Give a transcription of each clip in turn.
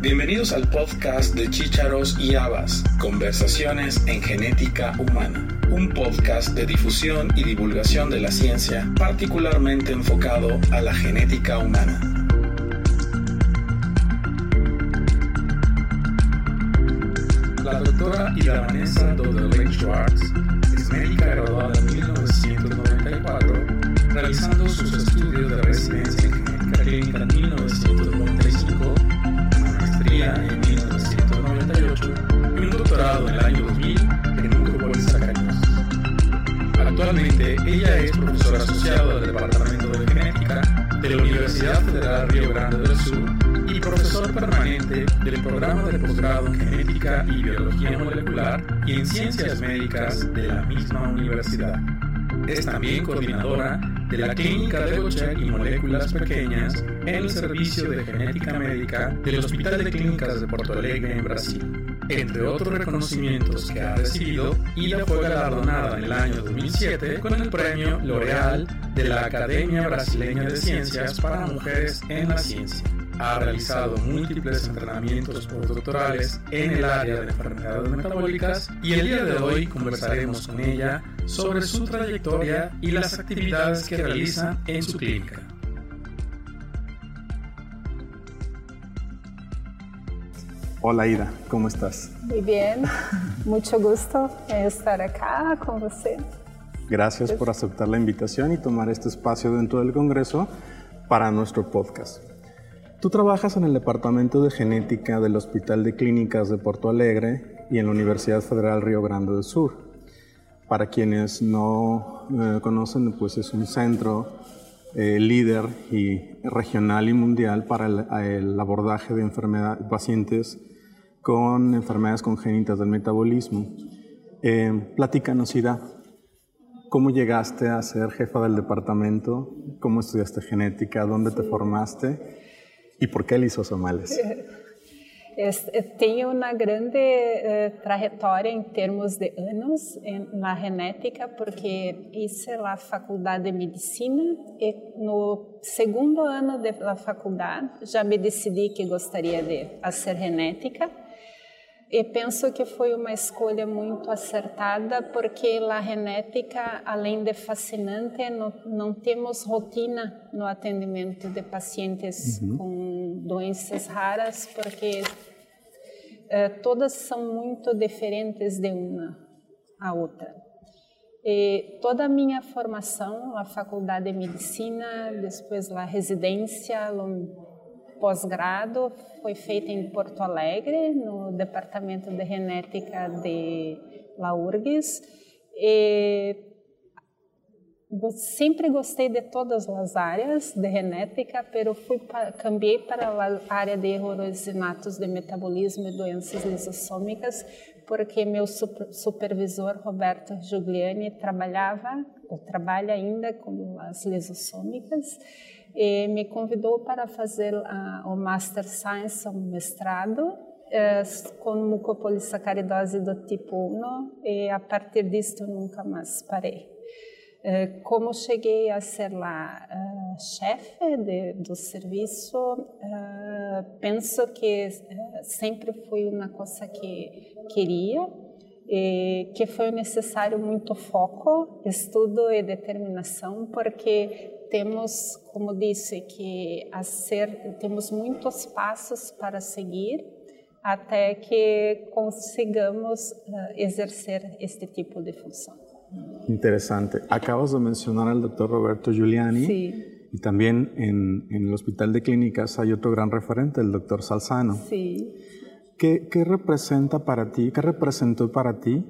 Bienvenidos al podcast de Chícharos y Habas, Conversaciones en Genética Humana, un podcast de difusión y divulgación de la ciencia particularmente enfocado a la genética humana. La doctora Ida Vanessa Schwartz es médica graduada en 1994, realizando sus estudios de residencia en genética clínica en 1995 doctorado en el año 2000 en mucopolisacáridos. Actualmente, ella es profesora asociada del Departamento de Genética de la Universidad Federal Río Grande del Sur y profesor permanente del programa de posgrado en Genética y Biología Molecular y en Ciencias Médicas de la misma universidad. Es también coordinadora de la Clínica de Bochek y Moléculas Pequeñas en el Servicio de Genética Médica del Hospital de Clínicas de Porto Alegre en Brasil. Entre otros reconocimientos que ha recibido, Ida fue galardonada en el año 2007 con el premio L'Oreal de la Academia Brasileña de Ciencias para Mujeres en la Ciencia ha realizado múltiples entrenamientos postdoctorales en el área de enfermedades metabólicas y el día de hoy conversaremos con ella sobre su trayectoria y las actividades que realiza en su clínica. Hola Ida, ¿cómo estás? Muy bien, mucho gusto estar acá con usted. Gracias por aceptar la invitación y tomar este espacio dentro del Congreso para nuestro podcast. Tú trabajas en el Departamento de Genética del Hospital de Clínicas de Porto Alegre y en la Universidad Federal Río Grande del Sur. Para quienes no eh, conocen, pues es un centro eh, líder y regional y mundial para el, abordaje de enfermedades, pacientes con enfermedades congénitas del metabolismo. Eh, platícanos, Ida, ¿cómo llegaste a ser jefa del departamento? ¿Cómo estudiaste genética? ¿Dónde te formaste? E por que lisosomales? Tenho uma grande uh, trajetória em termos de anos na genética, porque hice a faculdade de medicina e no segundo ano da faculdade já me decidi que gostaria de fazer genética e penso que foi uma escolha muito acertada, porque a genética, além de fascinante, não, não temos rotina no atendimento de pacientes uhum. com doenças raras, porque eh, todas são muito diferentes de uma a outra. E toda a minha formação, a faculdade de medicina, depois a residência, pós-grado foi feita em Porto Alegre, no Departamento de Genética de La URGS. E sempre gostei de todas as áreas de genética, pero fui cambiei para a área de errorosinatos de metabolismo e doenças lisossômicas, porque meu supervisor Roberto Giuliani trabalhava ou trabalha ainda com as lisossômicas e me convidou para fazer uh, o Master Science, um mestrado, uh, com mucopolissacaridose do tipo 1 e a partir disto nunca mais parei. Uh, como cheguei a ser lá uh, chefe de, do serviço, penso que sempre foi uma coisa que queria que foi necessário muito foco, estudo e determinação, porque temos, como disse, que ser, temos muitos passos para seguir até que consigamos uh, exercer este tipo de função. Interesante. Acabas de mencionar al doctor Roberto Giuliani. Sí. Y también en, en, el Hospital de Clínicas hay otro gran referente, el doctor Salzano. Sí. ¿Qué, ¿Qué representa para ti, qué representó para ti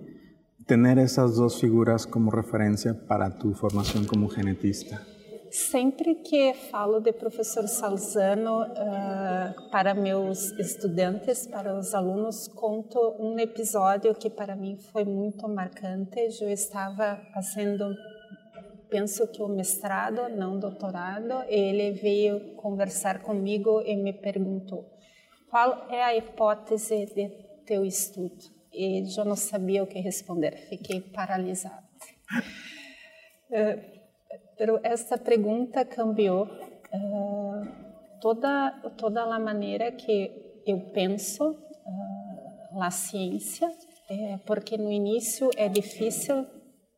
tener esas dos figuras como referencia para tu formación como genetista? Sempre que falo de professor Salzano uh, para meus estudantes, para os alunos, conto um episódio que para mim foi muito marcante. Eu estava fazendo, penso que o mestrado, não doutorado, e ele veio conversar comigo e me perguntou qual é a hipótese de teu estudo. E eu não sabia o que responder, fiquei paralisada. Uh, Pero esta pergunta cambiou uh, toda toda a maneira que eu penso uh, a ciência, é, porque no início é difícil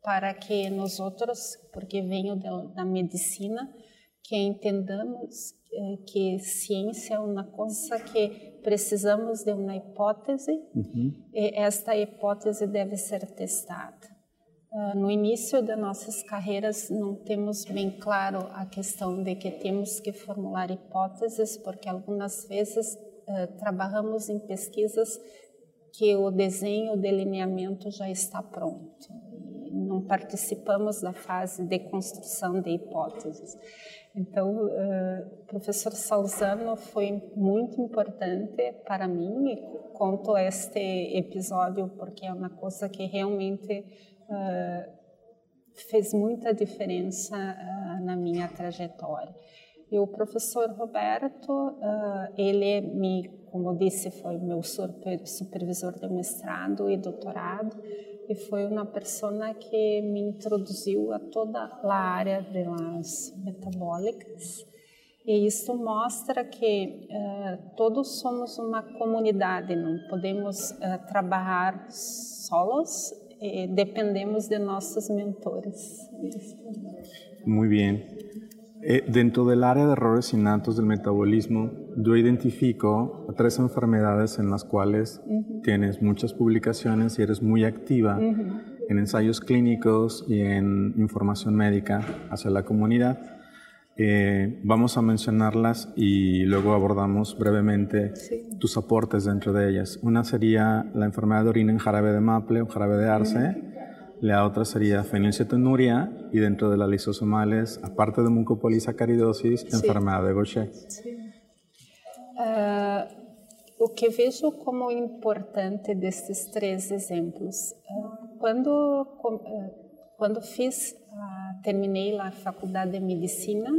para que nós outros, porque venho da, da medicina, que entendamos é, que ciência é uma coisa que precisamos de uma hipótese uhum. e esta hipótese deve ser testada. Uh, no início das nossas carreiras não temos bem claro a questão de que temos que formular hipóteses porque algumas vezes uh, trabalhamos em pesquisas que o desenho, o delineamento já está pronto. Não participamos da fase de construção de hipóteses. Então, o uh, professor Salzano foi muito importante para mim e conto este episódio porque é uma coisa que realmente uh, fez muita diferença uh, na minha trajetória. E o professor Roberto, ele me, como disse, foi meu supervisor de mestrado e doutorado e foi uma pessoa que me introduziu a toda a área das metabólicas. E isso mostra que uh, todos somos uma comunidade, não podemos uh, trabalhar solos e dependemos de nossos mentores. Muito bem. Eh, dentro del área de errores innatos del metabolismo, yo identifico tres enfermedades en las cuales tienes muchas publicaciones y eres muy activa en ensayos clínicos y en información médica hacia la comunidad. Eh, vamos a mencionarlas y luego abordamos brevemente tus aportes dentro de ellas. Una sería la enfermedad de orina en jarabe de maple o jarabe de arce. La otra sería fenilcetonuria y dentro de las lisosomales, aparte de mucopolisacaridosis, sí. enfermedad de Gaucher. Sí. Uh, o que vejo como importante destes três exemplos, quando uh, quando fiz terminei a faculdade de medicina,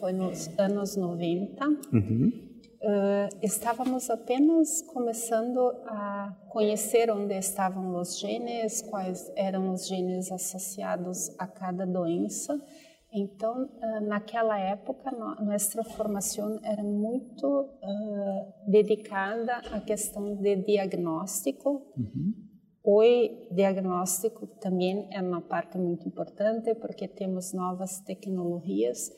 foi nos anos 90. Uhum. Uh, estávamos apenas começando a conhecer onde estavam os genes, quais eram os genes associados a cada doença. Então, uh, naquela época, no, nossa formação era muito uh, dedicada à questão de diagnóstico. Uhum. Hoje, diagnóstico também é uma parte muito importante porque temos novas tecnologias,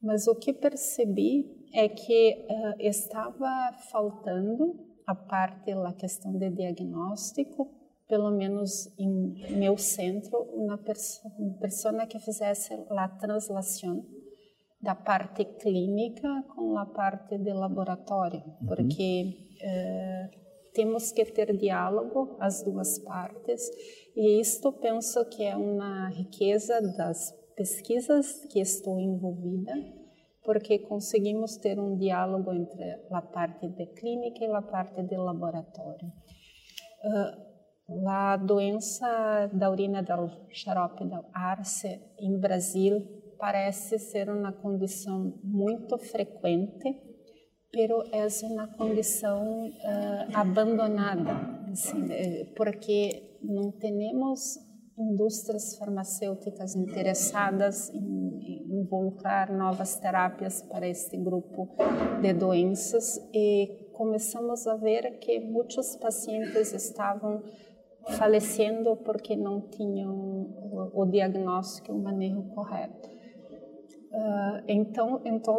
mas o que percebi é que uh, estava faltando a parte da questão de diagnóstico, pelo menos em meu centro, uma, perso uma pessoa que fizesse a translação da parte clínica com a parte de laboratório, uhum. porque uh, temos que ter diálogo as duas partes e isto penso que é uma riqueza das pesquisas que estou envolvida porque conseguimos ter um diálogo entre a parte de clínica e a parte de laboratório. Uh, a doença da urina do xarope da arce em Brasil parece ser uma condição muito frequente, pero é uma condição uh, abandonada, assim, porque não temos indústrias farmacêuticas interessadas em involucrar novas terapias para este grupo de doenças e começamos a ver que muitos pacientes estavam falecendo porque não tinham o, o diagnóstico e o manejo correto. Uh, então, então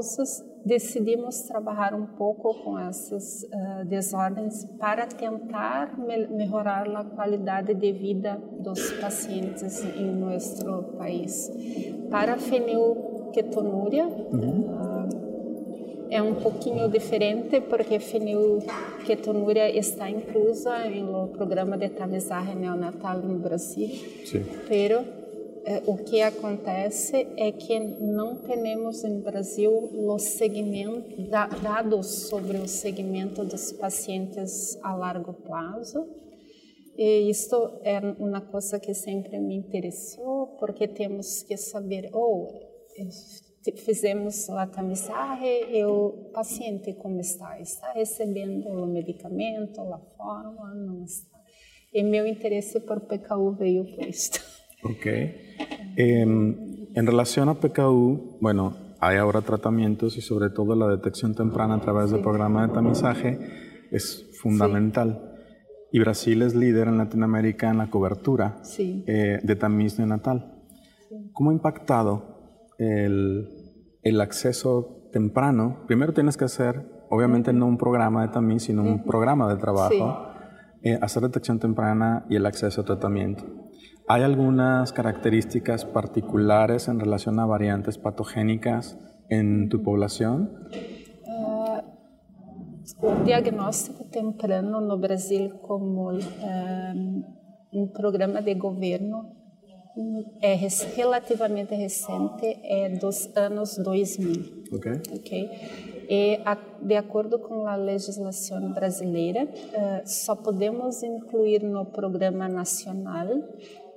decidimos trabalhar um pouco com essas uh, desordens para tentar me melhorar a qualidade de vida dos pacientes em nosso país. Para a fenilketonúria, uhum. uh, é um pouquinho diferente porque fenilketonúria está inclusa no programa de tamizaje neonatal no Brasil. Sim. Pero o que acontece é que não temos em Brasil dados sobre o segmento dos pacientes a largo prazo. E isto é uma coisa que sempre me interessou, porque temos que saber, ou oh, fizemos a tamizaje e o paciente como está? Está recebendo o medicamento, a fórmula? Não está. E meu interesse por PKU veio por isto. Ok. Em, en relación a PKU, bueno, hay ahora tratamientos y sobre todo la detección temprana a través del programa de tamizaje. es fundamental. Y Brasil es líder en Latinoamérica en la cobertura eh, de tamiz neonatal. ¿Cómo ha impactado el, el, acceso temprano? Primero tienes que hacer, obviamente no un programa de tamiz, sino un programa de trabajo, eh, hacer detección temprana y el acceso a tratamiento. ¿Hay algunas características particulares en relación a variantes patogénicas en tu población? o diagnóstico temprano no Brasil como um, um programa de governo é relativamente recente, é dos anos 2000. Ok. okay? E, a, de acordo com a legislação brasileira, uh, só podemos incluir no programa nacional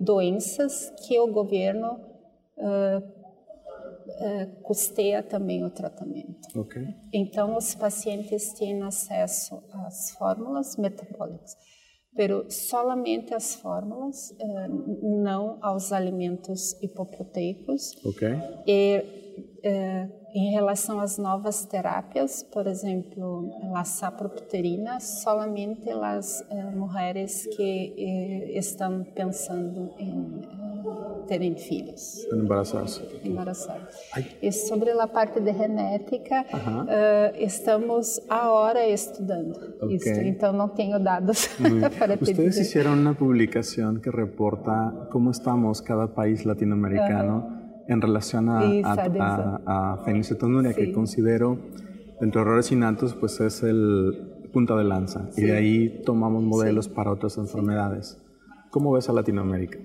doenças que o governo uh, uh, custeia também o tratamento. Okay. Então, os pacientes têm acesso às fórmulas metabólicas, pero solamente as fórmulas, não aos alimentos hipoproteicos. Okay. E uh, em relação às novas terápias, por exemplo, a sapropterina, solamente as mulheres que estão pensando em terem filhos. Embaraçados. E sobre a parte de genética, uh -huh. uh, estamos agora estudando okay. isso, então não tenho dados para te Ustedes dizer. hicieron una publicación que reporta cómo estamos cada país latinoamericano uh -huh. En relación a, a, a, a fenilcetonuria, sí. que considero, entre errores innatos, pues es el punta de lanza. Sí. Y de ahí tomamos modelos sí. para otras enfermedades. ¿Cómo ves a Latinoamérica?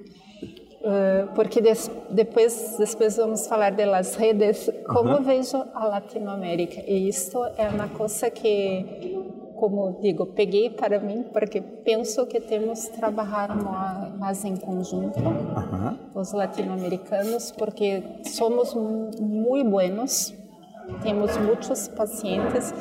Uh, porque des, depois, depois vamos falar das redes, como uhum. vejo a Latinoamérica. E isto é uma coisa que, como digo, peguei para mim, porque penso que temos que trabalhar mais em conjunto, uhum. os latino-americanos, porque somos muito buenos temos muitos pacientes,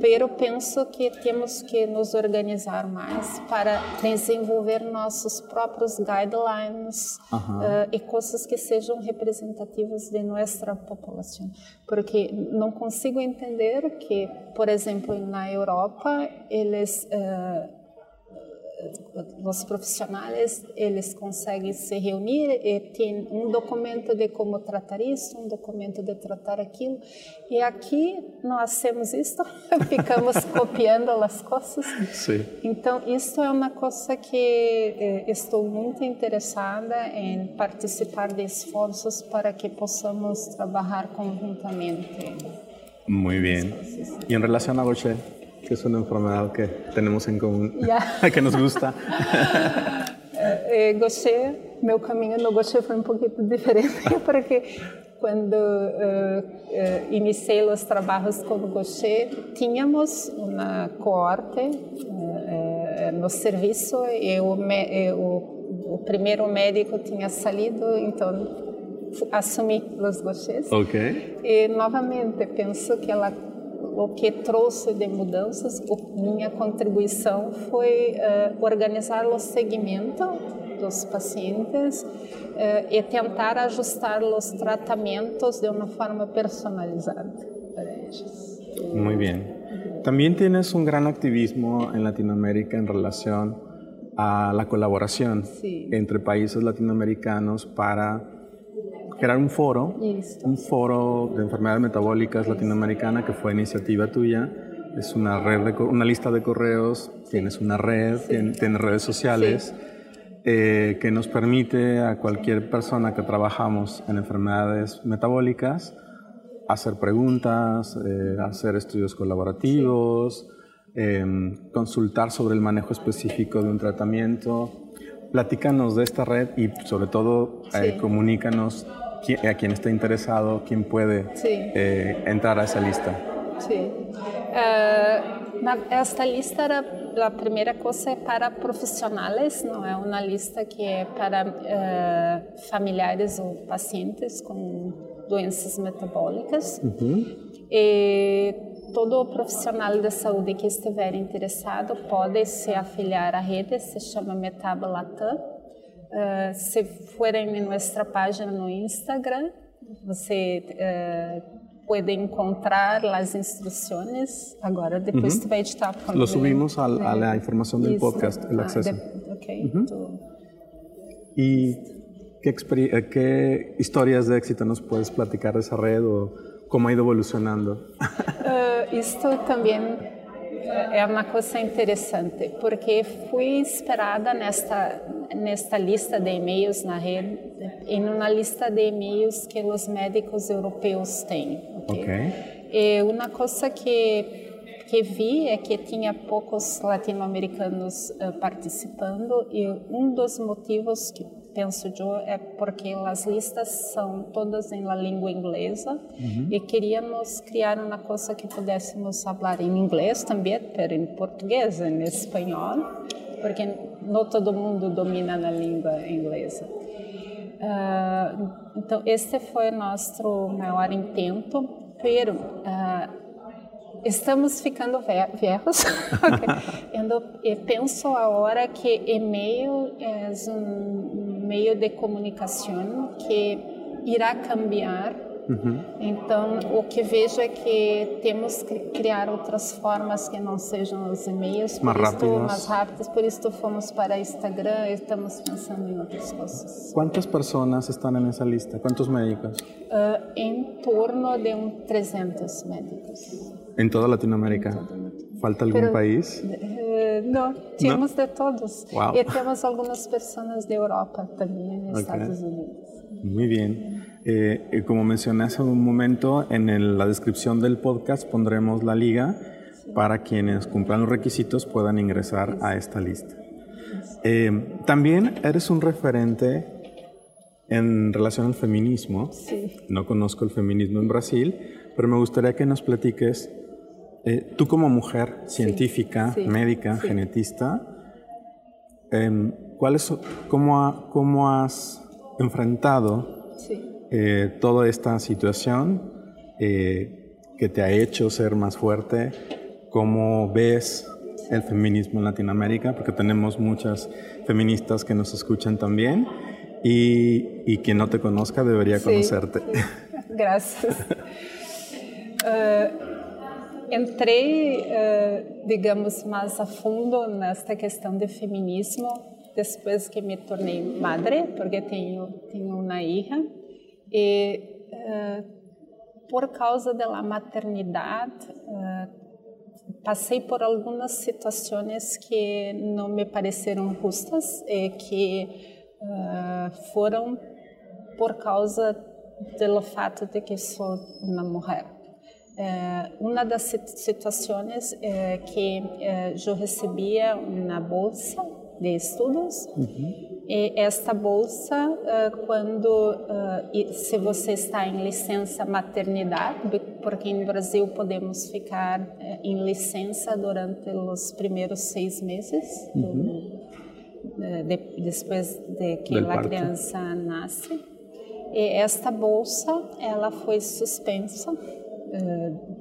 pero penso que temos que nos organizar mais para desenvolver nossos próprios guidelines uh -huh. uh, e coisas que sejam representativas de nossa população, porque não consigo entender que, por exemplo, na Europa eles uh, os profissionais eles conseguem se reunir e tem um documento de como tratar isso, um documento de tratar aquilo. E aqui nós temos isso, ficamos copiando as coisas. Sim. Então isso é uma coisa que eh, estou muito interessada em participar de esforços para que possamos trabalhar conjuntamente. Muito bem. E em relação a você? Que es una enfermedad que tenemos en común, yeah. que nos gusta. eh, Gaucher, meu caminho no Gaucher foi um pouquinho diferente, porque quando uh, uh, iniciei os trabalhos com o Gaucher, tínhamos uma coorte uh, no serviço e o, o, o, primeiro médico tinha saído, então assumi os Gauchers. Ok. E novamente penso que ela o que trouxe de mudanças, minha contribuição foi uh, organizar o segmento dos pacientes uh, e tentar ajustar os tratamentos de uma forma personalizada para eles. Muy bien. También tienes un gran activismo en Latinoamérica en relación a la colaboración sí. entre países latinoamericanos para crear un foro, un foro de enfermedades metabólicas latinoamericana que fue iniciativa tuya. Es una red, de, una lista de correos, tienes una red, tienes, redes sociales, eh, que nos permite a cualquier persona que trabajamos en enfermedades metabólicas hacer preguntas, eh, hacer estudios colaborativos, em, consultar sobre el manejo específico de un tratamiento. Platícanos de esta red y sobre todo eh, comunícanos a quien esté interesado, quién puede eh, entrar a esa lista. Sí. Uh, esta lista era a primeira coisa é para profissionais, não é uma lista que é para uh, familiares ou pacientes com doenças metabólicas. Uhum. E todo profissional de saúde que estiver interessado pode se afiliar à rede, se chama Metabolatam Uh, se forem em nossa página no Instagram, você uh, puede encontrar las instrucciones. Ahora, después uh -huh. te va a editar. Lo subimos a, a, la información del podcast, el acceso. Ah, ok. Uh -huh. ¿Y qué, qué, historias de éxito nos puedes platicar de esa red o cómo ha ido evolucionando? esto también é uma coisa interessante, porque fui esperada nesta nesta lista de e-mails na rede, em uma lista de e-mails que os médicos europeus têm. Ok. okay. E uma coisa que que vi é que tinha poucos latino-americanos uh, participando e um dos motivos que penso eu é porque as listas são todas em língua inglesa uhum. e queríamos criar uma coisa que pudéssemos falar em inglês também, mas em português, em espanhol, porque não todo mundo domina a língua inglesa. Uh, então, este foi nosso maior intento, pero uh, estamos ficando velhos. Eu penso agora que e-mail é um meio de comunicação que irá cambiar. Uhum. Então, o que vejo é que temos que criar outras formas que não sejam os e-mails, mais rápidas. mais rápidas. Por isso, fomos para Instagram e estamos pensando em outras coisas. Quantas pessoas estão nessa lista? Quantos médicos? Uh, em torno de um 300 médicos. ¿En toda Latinoamérica? ¿Falta algún Pero, país? Eh, ¿No? de todos. Wow. Y tenemos algunas personas de Europa también, en okay. Estados Unidos. Muy bien. Eh, como mencioné hace un momento, en el, la descripción del podcast pondremos la liga sí. para quienes cumplan los requisitos puedan ingresar sí. a esta lista. Eh, también eres un referente en relación al feminismo. Sí. No conozco el feminismo en Brasil, pero me gustaría que nos platiques eh, tú como mujer científica, sí, sí, médica, sí. genetista, eh, ¿cuál es, cómo, ha, ¿cómo, has enfrentado eh, toda esta situación eh, que te ha hecho ser más fuerte? ¿Cómo ves el feminismo en Latinoamérica? Porque tenemos muchas feministas que nos escuchan también y, y quien no te conozca debería conocerte. Gracias. uh... Entrei, uh, digamos, mais a fundo nesta questão de feminismo depois que me tornei madre, porque tenho tenho uma filha e uh, por causa da maternidade uh, passei por algumas situações que não me pareceram justas e que foram por causa do fato de que sou uma mulher. Eh, uma das situações eh, que eh, eu recebia uma bolsa de estudos uhum. e esta bolsa quando se você está em licença maternidade porque no Brasil podemos ficar em licença durante os primeiros seis meses uhum. de, depois de que a criança nasce e esta bolsa ela foi suspensa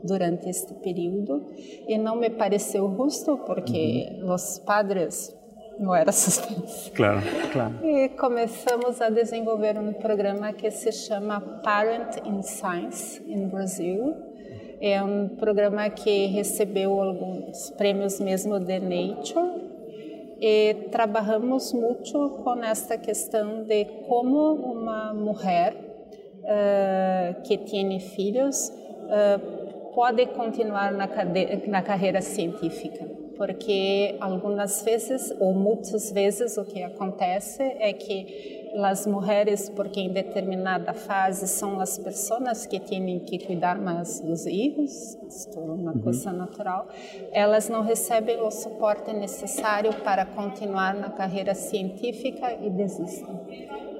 durante este período e não me pareceu justo porque uhum. os padres não eram suspensos. Claro, claro. E começamos a desenvolver um programa que se chama Parent in Science em Brasil. É um programa que recebeu alguns prêmios mesmo de Nature e trabalhamos muito com esta questão de como uma mulher uh, que tem filhos uh, pode continuar na, na carreira científica, porque algumas vezes ou muitas vezes o que acontece é que as mulheres, porque em determinada fase são as pessoas que têm que cuidar mais dos filhos, isto é uma uhum. coisa natural, elas não recebem o suporte necessário para continuar na carreira científica e desistem.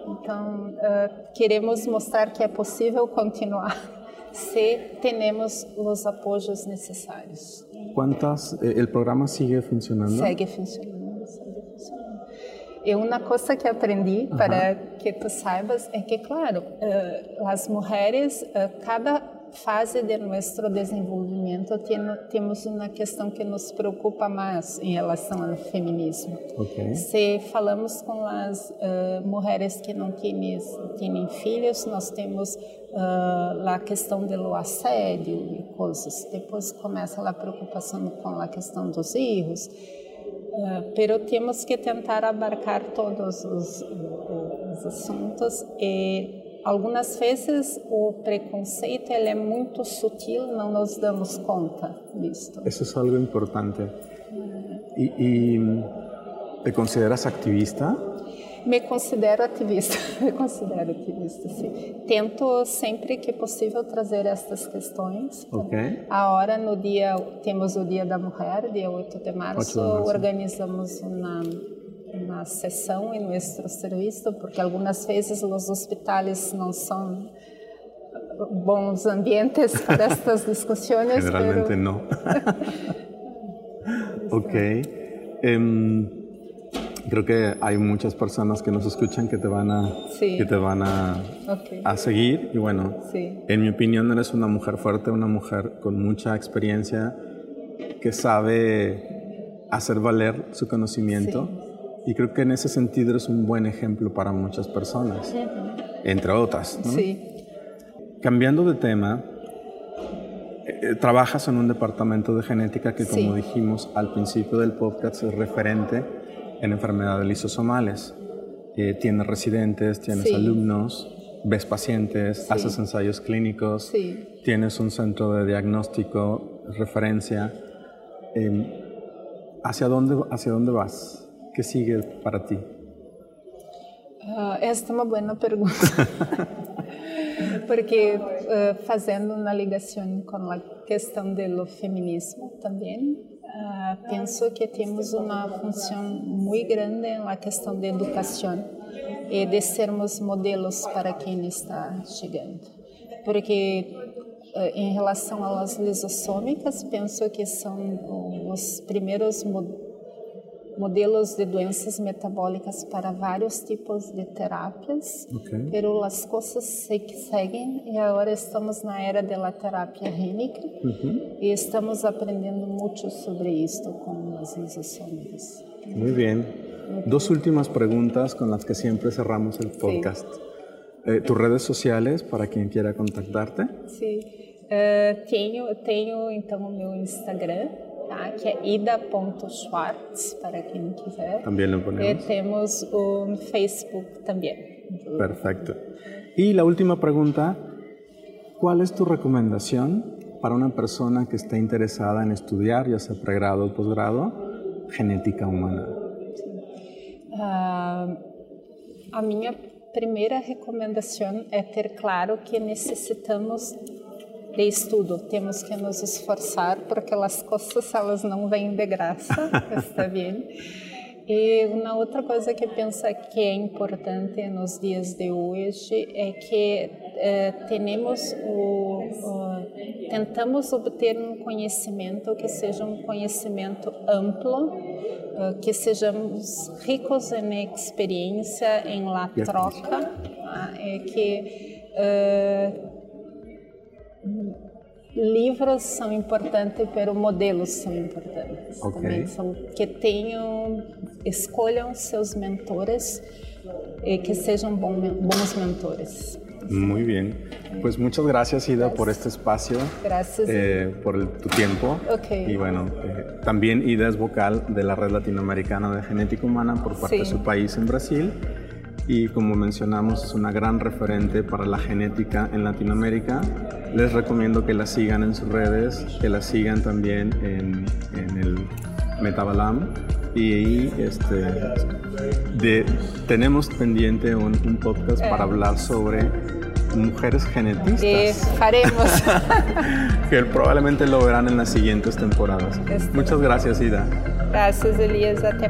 Então, uh, queremos mostrar que é possível continuar se temos os apoios necessários. ¿Cuántas, eh, el programa sigue funcionando? Segue funcionando. E uma coisa que aprendi, para que tu saibas, é que, claro, uh, as mulheres, uh, cada fase de nosso desenvolvimento temos uma questão que nos preocupa mais em relação ao feminismo. Okay. Se falamos com as uh, mulheres que não têm, têm filhos, nós temos uh, a questão do assédio e coisas. Depois começa a preocupação com a questão dos filhos. Uh, pero temos que tentar abarcar todos os, os assuntos e algumas vezes o preconceito ele é muito sutil, não nos damos conta disso. Isso é algo importante. E, e te consideras ativista? Me considero ativista, me considero ativista, sim. Tento sempre que possível trazer estas questões. Ok. Agora, no dia, temos o Dia da Mulher, dia 8 de março, 8 de março. organizamos uma uma sessão em nosso serviço, porque algumas vezes os hospitais não são bons ambientes para estas discussões. Generalmente pero... não. ok. Um, creo que hay muchas personas que nos escuchan que te van a, sí. que te van a, okay. a seguir. Y bueno, sí. en mi opinión eres una mujer fuerte, una mujer con mucha experiencia que sabe hacer valer su conocimiento. Sí y creo que en ese sentido eres un buen ejemplo para muchas personas, entre otras. ¿no? Sí. Cambiando de tema, eh, trabajas en un departamento de genética que, como sí. dijimos al principio del podcast, es referente en enfermedades lisosomales. Eh, tienes residentes, tienes sí. alumnos, ves pacientes, sí. haces ensayos clínicos, tienes un centro de diagnóstico, referencia. Eh, ¿hacia, dónde, ¿Hacia dónde vas? Que sigue para ti? Uh, esta é uma boa pergunta. Porque uh, fazendo uma ligação com a questão do feminismo também, uh, penso que temos uma função muito grande na questão da educação e de sermos modelos para quem está chegando. Porque em relação às lisossômicas, penso que são os primeiros modelos modelos de doenças metabólicas para vários tipos de terapias, okay. pero as coisas se seguem e agora estamos na era da terapia gênica uhum. e estamos aprendendo muito sobre isto com as lisossômicas. Muy bien. Dos últimas preguntas con las que siempre cerramos el podcast. Eh, ¿Tus redes sociales para quien quiera contactarte? Sí. Uh, tenho, tenho então o meu Instagram, tá? que é ida.schwartz, para quem quiser. Também lo E ponemos. temos o Facebook também. Perfecto. Y la última pregunta, ¿cuál es tu recomendación para una persona que esté interesada en estudiar, ya sea pregrado o posgrado, genética humana? Ah, a minha primeira recomendação é ter claro que necessitamos de estudo, temos que nos esforçar porque as coisas elas não vêm de graça, está bem? E uma outra coisa que penso que é importante nos dias de hoje é que eh, temos o, o, tentamos obter um conhecimento que seja um conhecimento amplo, eh, que sejamos ricos em experiência, em la troca, tá? é que eh, livros são importantes, pero modelos são importantes Ok. também. São que tenham, escolham seus mentores e que sejam bom, bons mentores. Muy bien. Pues muchas gracias, Ida, por este espacio, Gracias. eh, por el- tu tiempo. Ok. Y bueno, eh, también Ida es vocal de la Red Latinoamericana de Genética Humana por parte Sí. de su país en Brasil. Y como mencionamos, es una gran referente para la genética en Latinoamérica. Les recomiendo que la sigan en sus redes, que la sigan también en, en el Metabalam. Y ahí este, de- tenemos pendiente un, un podcast para Eh. hablar sobre mujeres genetistas, E faremos. que probablemente lo verán en las siguientes temporadas. Este- Muchas gracias, Ida. Graças, Elias. Até